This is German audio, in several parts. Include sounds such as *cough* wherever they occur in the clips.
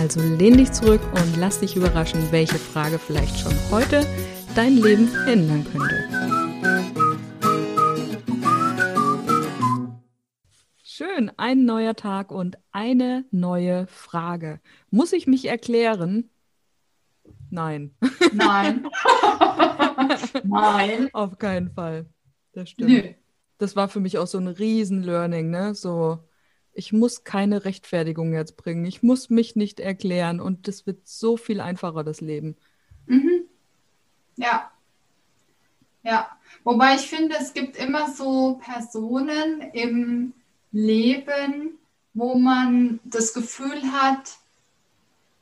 also lehn dich zurück und lass dich überraschen, welche Frage vielleicht schon heute dein Leben ändern könnte. Schön, ein neuer Tag und eine neue Frage. Muss ich mich erklären? Nein. Nein. *laughs* Nein. Auf keinen Fall. Das stimmt. Nö. Das war für mich auch so ein Riesen-Learning, ne? So, ich muss keine Rechtfertigung jetzt bringen. Ich muss mich nicht erklären und das wird so viel einfacher, das Leben. Mhm. Ja. Ja. Wobei ich finde, es gibt immer so Personen im Leben, wo man das Gefühl hat,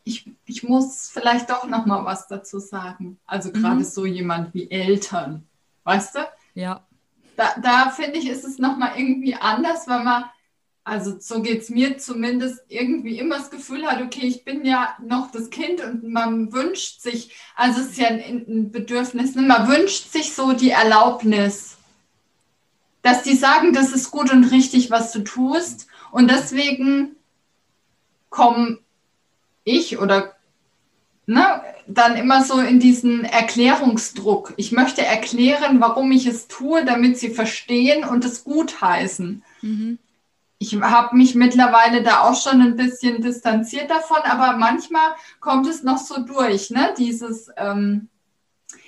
ich, ich muss vielleicht doch noch mal was dazu sagen. Also gerade mhm. so jemand wie Eltern, weißt du? Ja. Da, da finde ich, ist es noch mal irgendwie anders, weil man also so geht es mir zumindest irgendwie immer das Gefühl hat, okay, ich bin ja noch das Kind und man wünscht sich, also es ist ja ein, ein Bedürfnis, ne? man wünscht sich so die Erlaubnis, dass die sagen, das ist gut und richtig, was du tust. Und deswegen komme ich oder ne, dann immer so in diesen Erklärungsdruck. Ich möchte erklären, warum ich es tue, damit sie verstehen und es gut heißen. Mhm ich habe mich mittlerweile da auch schon ein bisschen distanziert davon, aber manchmal kommt es noch so durch, ne? Dieses, ähm,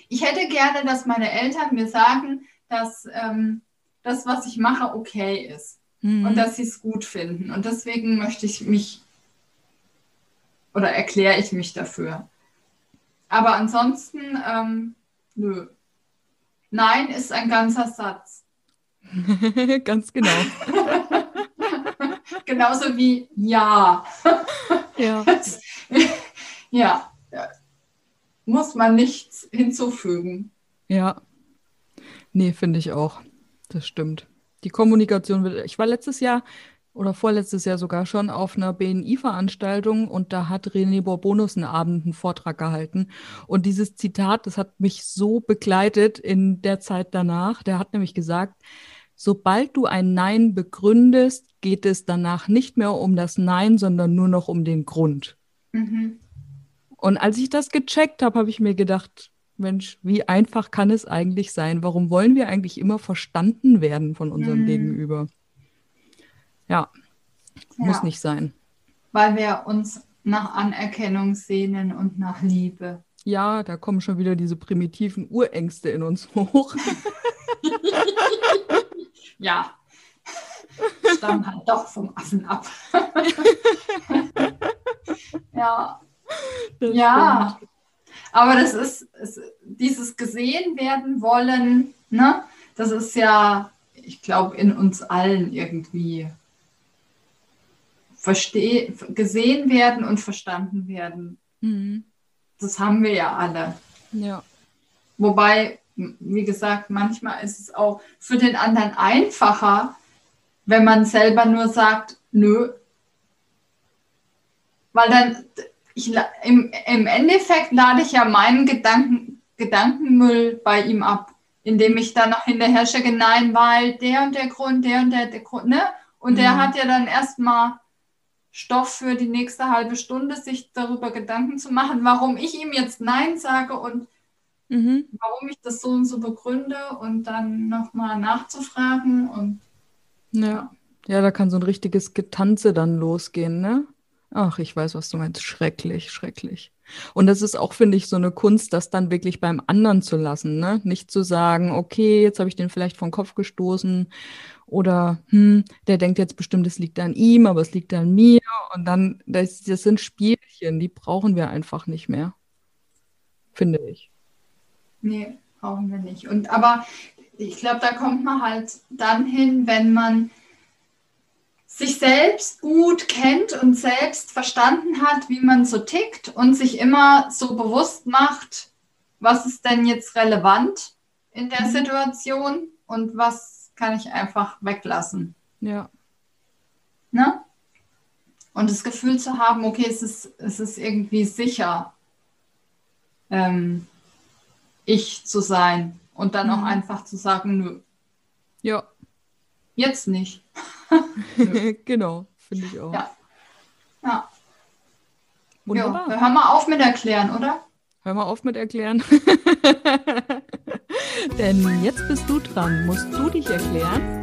ich hätte gerne, dass meine Eltern mir sagen, dass ähm, das, was ich mache, okay ist mhm. und dass sie es gut finden. Und deswegen möchte ich mich oder erkläre ich mich dafür. Aber ansonsten, ähm, nö. Nein ist ein ganzer Satz. *laughs* Ganz genau. *laughs* Genauso wie ja. Ja. *laughs* ja. Muss man nichts hinzufügen. Ja. Nee, finde ich auch. Das stimmt. Die Kommunikation wird. Ich war letztes Jahr oder vorletztes Jahr sogar schon auf einer BNI-Veranstaltung und da hat René Borbonus einen Abend einen Vortrag gehalten. Und dieses Zitat, das hat mich so begleitet in der Zeit danach. Der hat nämlich gesagt, sobald du ein Nein begründest, geht es danach nicht mehr um das Nein, sondern nur noch um den Grund. Mhm. Und als ich das gecheckt habe, habe ich mir gedacht, Mensch, wie einfach kann es eigentlich sein? Warum wollen wir eigentlich immer verstanden werden von unserem mhm. Gegenüber? Ja, ja, muss nicht sein. Weil wir uns nach Anerkennung sehnen und nach Liebe. Ja, da kommen schon wieder diese primitiven Urängste in uns hoch. *laughs* ja, stammen halt doch vom Affen ab. *laughs* ja. Das ja. Stimmt. Aber das ist, ist, dieses gesehen werden wollen, ne? Das ist ja, ich glaube, in uns allen irgendwie versteh gesehen werden und verstanden werden. Mhm. Das haben wir ja alle. Ja. Wobei wie gesagt, manchmal ist es auch für den anderen einfacher, wenn man selber nur sagt, nö. Weil dann, ich, im, im Endeffekt lade ich ja meinen Gedanken, Gedankenmüll bei ihm ab, indem ich dann noch hinterher schicke, nein, weil der und der Grund, der und der, der Grund, ne? Und mhm. der hat ja dann erstmal Stoff für die nächste halbe Stunde, sich darüber Gedanken zu machen, warum ich ihm jetzt Nein sage und mhm. warum ich das so und so begründe und dann nochmal nachzufragen und ja. Ja, da kann so ein richtiges Getanze dann losgehen, ne? Ach, ich weiß, was du meinst. Schrecklich, schrecklich. Und das ist auch, finde ich, so eine Kunst, das dann wirklich beim anderen zu lassen, ne? Nicht zu sagen, okay, jetzt habe ich den vielleicht vom Kopf gestoßen oder hm, der denkt jetzt bestimmt, es liegt an ihm, aber es liegt an mir. Und dann, das, das sind Spielchen, die brauchen wir einfach nicht mehr. Finde ich. Nee, brauchen wir nicht. Und aber ich glaube, da kommt man halt dann hin, wenn man sich selbst gut kennt und selbst verstanden hat, wie man so tickt und sich immer so bewusst macht, was ist denn jetzt relevant in der mhm. Situation und was kann ich einfach weglassen. Ja. Ne? Und das Gefühl zu haben, okay, es ist, es ist irgendwie sicher, ähm, ich zu sein und dann mhm. auch einfach zu sagen, nö. Ja. Jetzt nicht. *laughs* genau, finde ich auch. Ja. Ja. Wunderbar. Jo, hör mal auf mit erklären, oder? Hör mal auf mit erklären. *laughs* Denn jetzt bist du dran. Musst du dich erklären?